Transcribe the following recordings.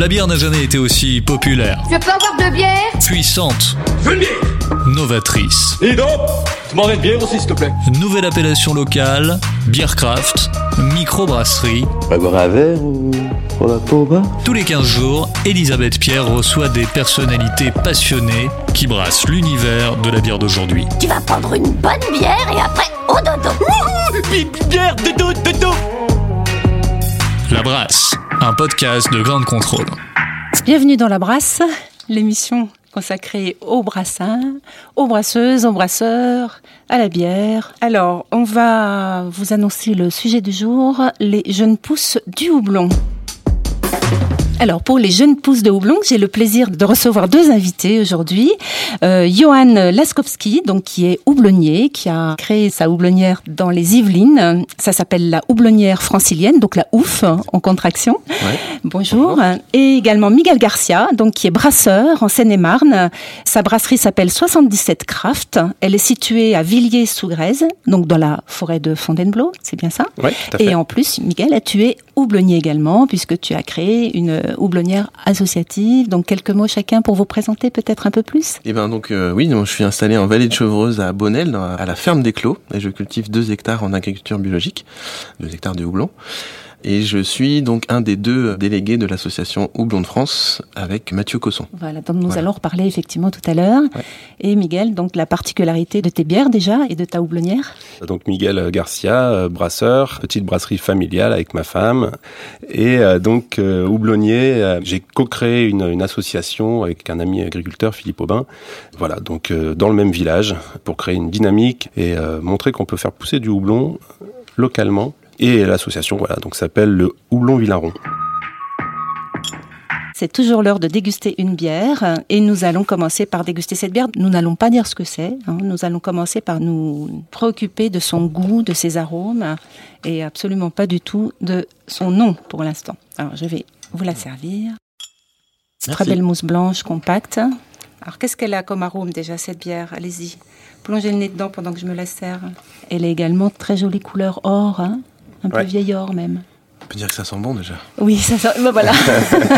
La bière n'a jamais été aussi populaire, Je peux avoir deux bières puissante, Je veux une bière novatrice. Et donc Tu m'en une bière aussi, s'il te plaît Nouvelle appellation locale, Beercraft, microbrasserie. Va boire un verre ou pour la peau bas Tous les 15 jours, Elisabeth Pierre reçoit des personnalités passionnées qui brassent l'univers de la bière d'aujourd'hui. Tu vas prendre une bonne bière et après au dodo. Bière, dodo, dodo La Brasse, un podcast de grande contrôle. Bienvenue dans La Brasse, l'émission consacrée aux brassins, aux brasseuses, aux brasseurs, à la bière. Alors, on va vous annoncer le sujet du jour, les jeunes pousses du houblon. Alors pour les jeunes pousses de houblon, j'ai le plaisir de recevoir deux invités aujourd'hui. Euh, Johan Laskowski, donc qui est houblonnier, qui a créé sa houblonnière dans les Yvelines. Ça s'appelle la houblonnière francilienne, donc la OUF en contraction. Bonjour. Et également Miguel Garcia, donc qui est brasseur en Seine-et-Marne. Sa brasserie s'appelle 77 Craft. Elle est située à Villiers-sous-Grèze, donc dans la forêt de Fontainebleau, c'est bien ça? Oui, tout à fait. Et en plus, Miguel, tu es houblonnier également, puisque tu as créé une houblonnière associative. Donc quelques mots chacun pour vous présenter peut-être un peu plus? Et ben donc euh, oui, je suis installé en vallée de Chevreuse à Bonnel, à la ferme des Clos, et je cultive deux hectares en agriculture biologique, deux hectares de houblon. Et je suis donc un des deux délégués de l'association Houblon de France avec Mathieu Cosson. Voilà, donc nous Voilà. allons reparler effectivement tout à l'heure. Ouais. Et Miguel, donc la particularité de tes bières déjà et de ta houblonnière? Donc Miguel Garcia, euh, brasseur, petite brasserie familiale avec ma femme. Et euh, donc euh, houblonnier, j'ai co-créé une, une association avec un ami agriculteur, Philippe Aubin. Voilà, donc dans le même village, pour créer une dynamique et montrer qu'on peut faire pousser du houblon localement. Et l'association, voilà, donc s'appelle le Houblon Villaron. C'est toujours l'heure de déguster une bière et nous allons commencer par déguster cette bière. Nous n'allons pas dire ce que c'est. hein. Nous allons commencer par nous préoccuper de son goût, de ses arômes et absolument pas du tout de son nom pour l'instant. Alors je vais vous la servir. Très Merci. belle mousse blanche compacte. Alors qu'est-ce qu'elle a comme arôme déjà cette bière? Allez-y. Plongez le nez dedans pendant que je me la sers. Elle est également très jolie couleur or, hein. Un peu Ouais. vieil or même. On peut dire que ça sent bon déjà. Oui, ça, ça ben voilà.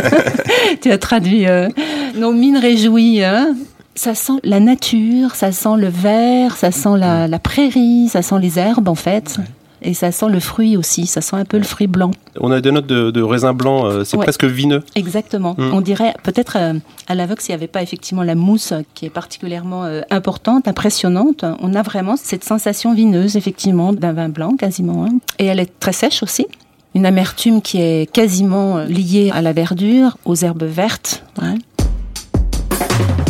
tu as traduit euh, nos mines réjouies. hein. Ça sent la nature, ça sent le vert, ça sent la, la prairie, ça sent les herbes en fait. Et ça sent le fruit aussi, ça sent un peu le fruit blanc. On a des notes de, de raisin blanc, euh, c'est Ouais. presque vineux. Exactement. Mm. On dirait peut-être euh, à l'aveugle s'il n'y avait pas effectivement la mousse euh, qui est particulièrement euh, importante, impressionnante. On a vraiment cette sensation vineuse effectivement d'un vin blanc quasiment. hein. Et elle est très sèche aussi. Une amertume qui est quasiment liée à la verdure, aux herbes vertes. hein.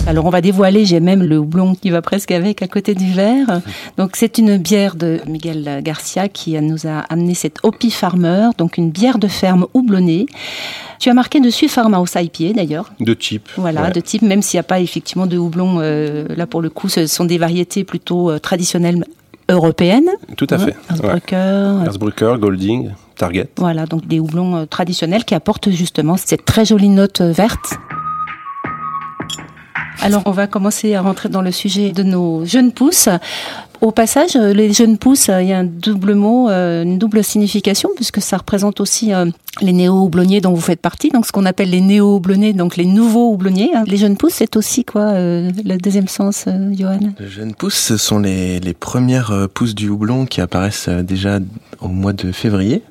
Alors on va dévoiler, j'ai même le houblon qui va presque avec à côté du verre. Donc c'est une bière de Miguel Garcia qui nous a amené cette Hopi Farmer, donc une bière de ferme houblonnée. Tu as marqué dessus Farmhouse IPA d'ailleurs. De cheap. Voilà, Ouais. de type, même s'il n'y a pas effectivement de houblon, euh, là pour le coup, ce sont des variétés plutôt euh, traditionnelles européennes. Tout à Hein, fait. Ouais. Erzbrucker, euh, Golding, Target. voilà, donc des houblons euh, traditionnels qui apportent justement cette très jolie note verte. Alors, on va commencer à rentrer dans le sujet de nos jeunes pousses. Au passage, euh, les jeunes pousses, euh, il y a un double mot, euh, une double signification, puisque ça représente aussi les néo-houblonniers dont vous faites partie, donc ce qu'on appelle les néo-houblonniers, donc les nouveaux houblonniers. hein. Les jeunes pousses, c'est aussi quoi, le deuxième sens, Johan? Les jeunes pousses, ce sont les, les premières pousses du houblon qui apparaissent déjà au mois de février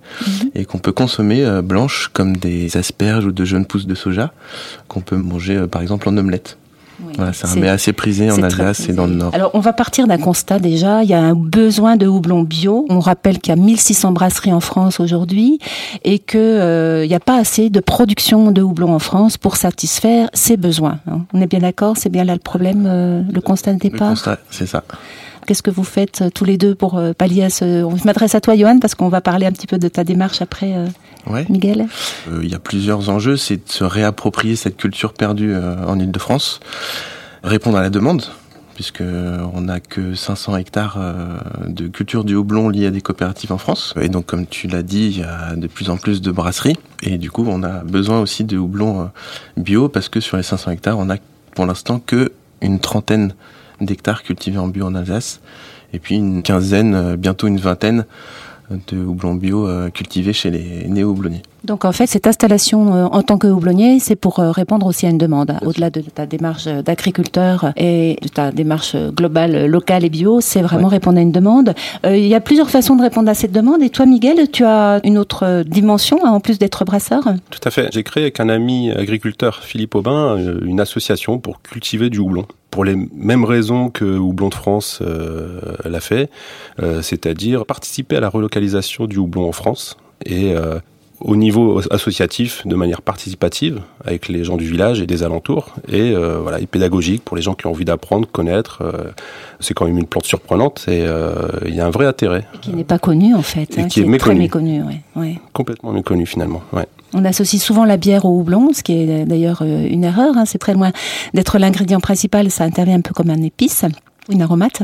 et qu'on peut consommer blanches comme des asperges ou de jeunes pousses de soja qu'on peut manger par exemple en omelette. Oui. Voilà, c'est un C'est- mets assez prisé en Alsace et dans le Nord. Alors, on va partir d'un constat déjà. Il y a un besoin de houblon bio. On rappelle qu'il y a 1600 brasseries en France aujourd'hui et que euh, n'y a pas assez de production de houblon en France pour satisfaire ces besoins. hein. On est bien d'accord? C'est bien là le problème, euh, le constat de Le départ constat, c'est ça. Qu'est-ce que vous faites euh, tous les deux pour euh, pallier à ce... On m'adresse à toi, Johan, parce qu'on va parler un petit peu de ta démarche après, euh, Ouais. Miguel. Il y a plusieurs enjeux, c'est de se réapproprier cette culture perdue en Ile-de-France, répondre à la demande, puisque on n'a que 500 hectares de culture du houblon liés à des coopératives en France. Et donc, comme tu l'as dit, il y a de plus en plus de brasseries, et du coup, on a besoin aussi de houblon bio, parce que sur les 500 hectares, on a pour l'instant que une trentaine d'hectares cultivés en bio en Alsace, et puis une quinzaine, euh, bientôt une vingtaine de houblons bio euh, cultivés chez les néo-houblonniers. Donc en fait, cette installation euh, en tant que houblonnier, c'est pour euh, répondre aussi à une demande. Au-delà de ta démarche euh, d'agriculteur et de ta démarche euh, globale, locale et bio, c'est vraiment répondre à une demande. Euh, il y a plusieurs façons de répondre à cette demande. Et toi, Miguel, tu as une autre dimension, hein, en plus d'être brasseur? Tout à fait. J'ai créé avec un ami agriculteur, Philippe Aubin, une association pour cultiver du houblon. Pour les mêmes raisons que Houblon de France euh, l'a fait, euh, c'est-à-dire participer à la relocalisation du houblon en France et euh, au niveau associatif de manière participative avec les gens du village et des alentours et euh, voilà et pédagogique pour les gens qui ont envie d'apprendre, connaître. euh, c'est quand même une plante surprenante et euh, il y a un vrai intérêt, qui n'est pas connu en fait, Et hein, qui est très méconnu. méconnu. ouais, ouais. complètement méconnu finalement. Ouais. On associe souvent la bière au houblon, ce qui est d'ailleurs euh, une erreur. hein. C'est très loin d'être l'ingrédient principal. Ça intervient un peu comme un épice une aromate,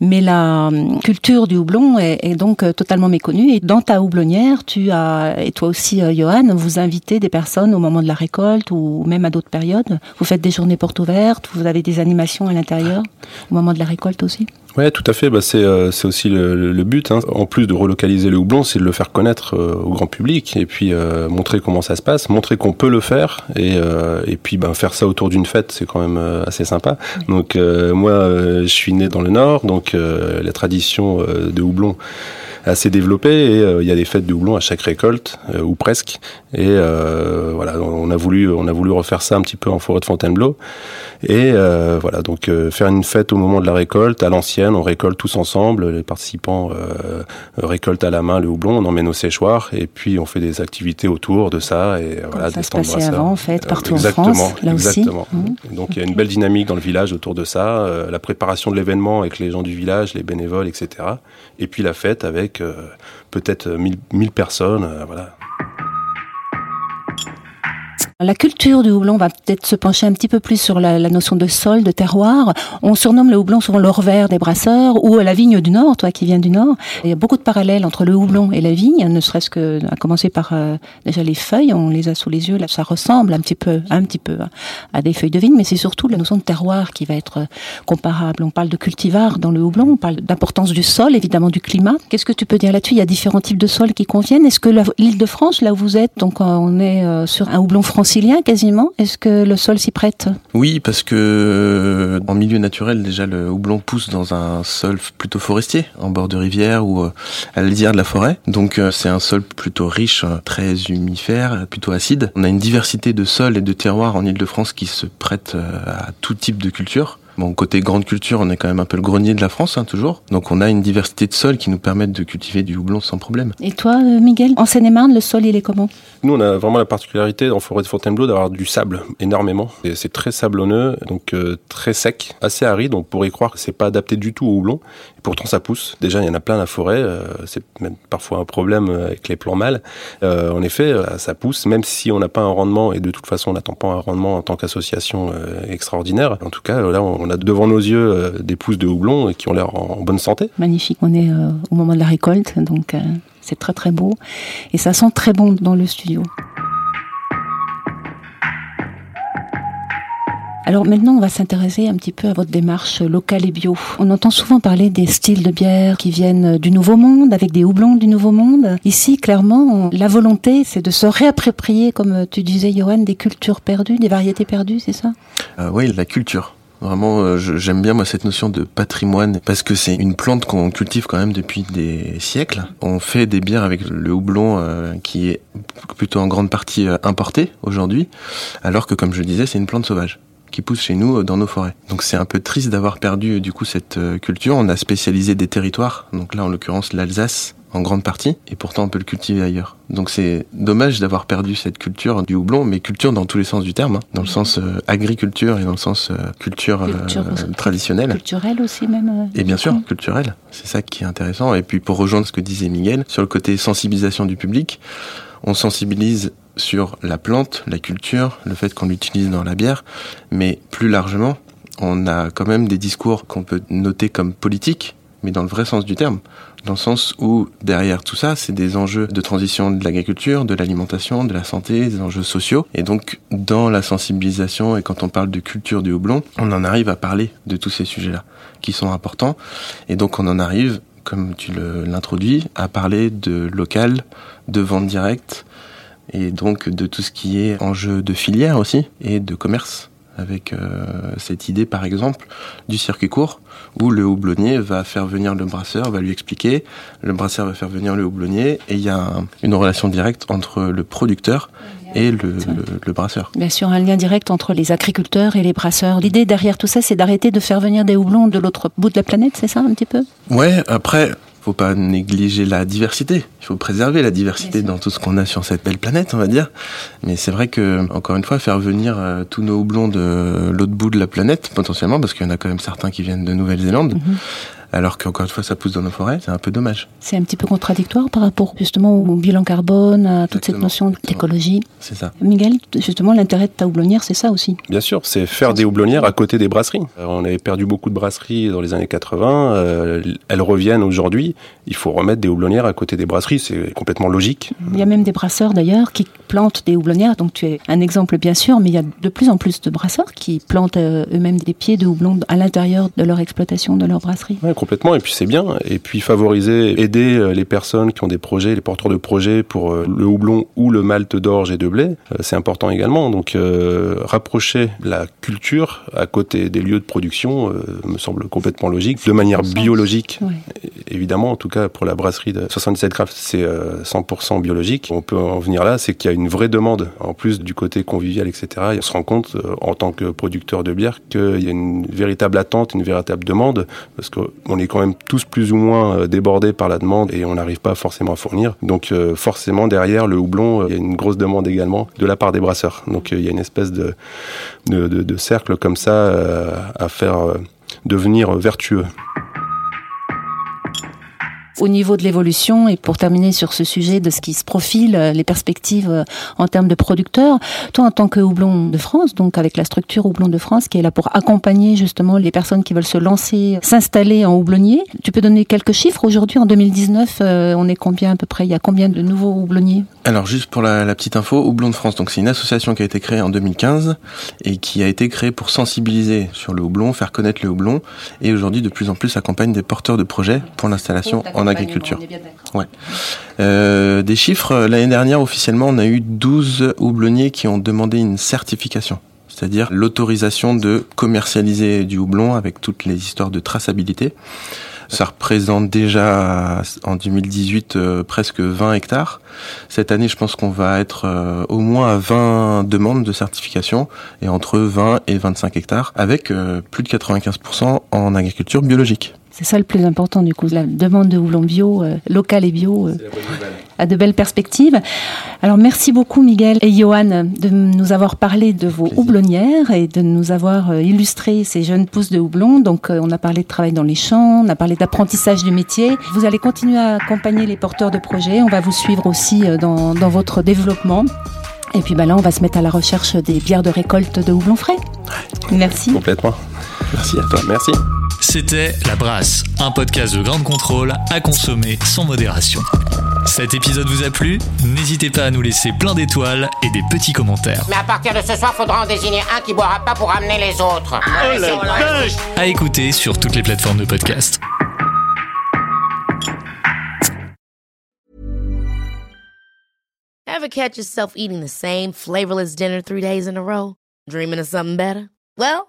mais la hum, culture du houblon est, est donc euh, totalement méconnue. Et dans ta houblonnière, tu as, et toi aussi, euh, Johan, vous invitez des personnes au moment de la récolte ou même à d'autres périodes. Vous faites des journées portes ouvertes, vous avez des animations à l'intérieur au moment de la récolte aussi. Ouais, tout à fait. Bah, c'est euh, c'est aussi le, but. Hein. En plus de relocaliser le houblon, c'est de le faire connaître euh, au grand public et puis euh, montrer comment ça se passe, montrer qu'on peut le faire et euh, et puis ben faire ça autour d'une fête, c'est quand même euh, assez sympa. Donc euh, moi, euh, je suis né dans le Nord, donc euh, la tradition euh, de houblon est assez développée et euh, il y a des fêtes de houblon à chaque récolte ou presque. Et voilà, on a voulu on a voulu refaire ça un petit peu en forêt de Fontainebleau. Et voilà, donc faire une fête au moment de la récolte, à l'ancienne, on récolte tous ensemble, les participants récoltent à la main le houblon, on emmène au séchoir, et puis on fait des activités autour de ça, et voilà, ça des se passait avant, en fait, partout en exactement, France, là aussi. exactement. Mhm. Donc il y a une belle dynamique dans le village autour de ça, la préparation de l'événement avec les gens du village, les bénévoles, etc. Et puis la fête avec euh, peut-être 1000 1000 personnes, euh, voilà. La culture du houblon va peut-être se pencher un petit peu plus sur la, la notion de sol, de terroir. On surnomme le houblon souvent l'or vert des brasseurs ou la vigne du Nord, toi qui viens du Nord. Il y a beaucoup de parallèles entre le houblon et la vigne, ne serait-ce que à commencer par euh, déjà les feuilles, on les a sous les yeux, là ça ressemble un petit peu, un petit peu hein, à des feuilles de vigne, mais c'est surtout la notion de terroir qui va être euh, comparable. On parle de cultivar dans le houblon, on parle d'importance du sol, évidemment du climat. Qu'est-ce que tu peux dire là-dessus? Il y a différents types de sols qui conviennent. Est-ce que l'île de France, là où vous êtes, donc euh, on est euh, sur un houblon francilien quasiment, est-ce que le sol s'y prête? Oui, parce que euh, en milieu naturel, déjà, le houblon pousse dans un sol plutôt forestier, en bord de rivière ou euh, à la de la forêt. Donc euh, c'est un sol plutôt riche, très humifère, plutôt acide. On a une diversité de sols et de terroirs en Ile-de-France qui se prêtent à tout type de culture. Bon, côté grande culture, on est quand même un peu le grenier de la France, hein, toujours. Donc on a une diversité de sols qui nous permettent de cultiver du houblon sans problème. Et toi, euh, Miguel En Seine-et-Marne, le sol, il est comment? Nous, on a vraiment la particularité en forêt de Fontainebleau d'avoir du sable énormément. Et c'est très sablonneux, donc euh, très sec, assez aride. On pourrait croire que c'est pas adapté du tout au houblon. Pourtant, ça pousse. Déjà, il y en a plein la forêt. euh, c'est même parfois un problème euh, avec les plants mâles. Euh, en effet, euh, ça pousse, même si on n'a pas un rendement. Et de toute façon, on n'attend pas un rendement en tant qu'association extraordinaire. En tout cas, là, on a devant nos yeux des pousses de houblon qui ont l'air en bonne santé. Magnifique, on est au moment de la récolte, donc c'est très très beau. Et ça sent très bon dans le studio. Alors maintenant, on va s'intéresser un petit peu à votre démarche locale et bio. On entend souvent parler des styles de bière qui viennent du Nouveau Monde, avec des houblons du Nouveau Monde. Ici, clairement, la volonté, c'est de se réapproprier, comme tu disais, Johan, des cultures perdues, des variétés perdues, c'est ça? Euh, oui, la culture. Vraiment, euh, j'aime bien moi cette notion de patrimoine parce que c'est une plante qu'on cultive quand même depuis des siècles. On fait des bières avec le houblon euh, qui est plutôt en grande partie importé aujourd'hui, alors que comme je disais, c'est une plante sauvage qui pousse chez nous euh, dans nos forêts. Donc c'est un peu triste d'avoir perdu euh, du coup cette euh, culture. On a spécialisé des territoires, donc là en l'occurrence l'Alsace en grande partie, et pourtant on peut le cultiver ailleurs. Donc c'est dommage d'avoir perdu cette culture du houblon, mais culture dans tous les sens du terme, hein, dans le sens euh, agriculture et dans le sens euh, culture, traditionnelle. Culturel aussi même. Et bien sûr, culturel. C'est ça qui est intéressant. Et puis pour rejoindre ce que disait Miguel, sur le côté sensibilisation du public, on sensibilise sur la plante, la culture, le fait qu'on l'utilise dans la bière, mais plus largement, on a quand même des discours qu'on peut noter comme politiques, mais dans le vrai sens du terme. Dans le sens où derrière tout ça, c'est des enjeux de transition de l'agriculture, de l'alimentation, de la santé, des enjeux sociaux. Et donc, dans la sensibilisation et quand on parle de culture du houblon, on en arrive à parler de tous ces sujets-là, qui sont importants. Et donc, on en arrive, comme tu l'introduis, à parler de local, de vente directe, et donc de tout ce qui est enjeu de filière aussi, et de commerce avec euh, cette idée par exemple du circuit court où le houblonnier va faire venir le brasseur, va lui expliquer, le brasseur va faire venir le houblonnier et il y a un- une relation directe entre le producteur et le, le- le brasseur. Bien sûr, un lien direct entre les agriculteurs et les brasseurs. L'idée derrière tout ça, c'est d'arrêter de faire venir des houblons de l'autre bout de la planète, c'est ça un petit peu? Ouais, après, faut pas négliger la diversité. Il faut préserver la diversité dans tout ce qu'on a sur cette belle planète, on va dire. Mais c'est vrai que, encore une fois, faire venir euh, tous nos houblons de l'autre bout de la planète, potentiellement, parce qu'il y en a quand même certains qui viennent de Nouvelle-Zélande, Mhm. Alors qu'encore une fois, ça pousse dans nos forêts, c'est un peu dommage. C'est un petit peu contradictoire par rapport justement au bilan carbone, à toute cette notion d'écologie. C'est ça. Miguel, justement, l'intérêt de ta houblonnière, c'est ça aussi. Bien sûr, c'est faire des houblonnières à côté des brasseries. Euh, On avait perdu beaucoup de brasseries dans les années 80. euh, elles reviennent aujourd'hui. Il faut remettre des houblonnières à côté des brasseries. C'est complètement logique. Il y a même des brasseurs d'ailleurs qui plantent des houblonnières. Donc tu es un exemple bien sûr, mais il y a de plus en plus de brasseurs qui plantent euh, eux-mêmes des pieds de houblon à l'intérieur de leur exploitation, de leur brasserie. Ouais, complètement. Et puis c'est bien. Et puis favoriser, aider euh, les personnes qui ont des projets, les porteurs de projets pour euh, le houblon ou le malt d'orge et de blé, euh, c'est important également. Donc euh, rapprocher la culture à côté des lieux de production euh, me semble complètement logique, de manière biologique évidemment, en tout cas pour la brasserie de 77 Craft, c'est euh, 100% biologique. On peut en venir là, c'est qu'il y a une vraie demande, en plus du côté convivial, etc. Et on se rend compte, en tant que producteur de bière, qu'il y a une véritable attente, une véritable demande, parce qu'on est quand même tous plus ou moins euh, débordés par la demande et on n'arrive pas forcément à fournir. Donc euh, forcément, derrière le houblon, euh, il y a une grosse demande également de la part des brasseurs. Donc il y a une espèce de, de, de- de cercle comme ça à faire devenir vertueux. Au niveau de l'évolution, et pour terminer sur ce sujet de ce qui se profile, euh, les perspectives euh, en termes de producteurs, toi en tant que houblon de France, donc avec la structure houblon de France qui est là pour accompagner justement les personnes qui veulent se lancer, s'installer en houblonnier, tu peux donner quelques chiffres aujourd'hui en 2019, euh, on est combien à peu près? Il y a combien de nouveaux houblonniers? Alors juste pour la, la petite info, Houblon de France, donc c'est une association qui a été créée en 2015 et qui a été créée pour sensibiliser sur le houblon, faire connaître le houblon. Et aujourd'hui de plus en plus accompagne des porteurs de projets pour l'installation en agriculture. Euh, des chiffres, euh, l'année dernière officiellement on a eu 12 houblonniers qui ont demandé une certification. C'est-à-dire l'autorisation de commercialiser du houblon avec toutes les histoires de traçabilité. Ça représente déjà en 2018 euh, presque 20 hectares. Cette année, je pense qu'on va être euh, au moins à 20 demandes de certification et entre 20 et 25 hectares avec euh, plus de 95% en agriculture biologique. C'est ça le plus important du coup, la demande de houblon bio, euh, local et bio, euh, a de belles perspectives. Alors merci beaucoup Miguel et Johan de nous avoir parlé de vos Plaisir. houblonnières et de nous avoir euh, illustré ces jeunes pousses de houblon. Donc euh, on a parlé de travail dans les champs, on a parlé d'apprentissage du métier. Vous allez continuer à accompagner les porteurs de projets, on va vous suivre aussi dans, dans votre développement. Et puis bah là, on va se mettre à la recherche des bières de récolte de houblon frais. Merci. Complètement. Merci à toi. Merci. C'était La Brasse, un podcast de grande contrôle à consommer sans modération. Cet épisode vous a plu? N'hésitez pas à nous laisser plein d'étoiles et des petits commentaires. Mais à partir de ce soir, faudra en désigner un qui boira pas pour amener les autres. Oh la vache À écouter sur toutes les plateformes de podcast. Ever catch yourself eating the same flavorless dinner three days in a row? Dreaming of something better? Well,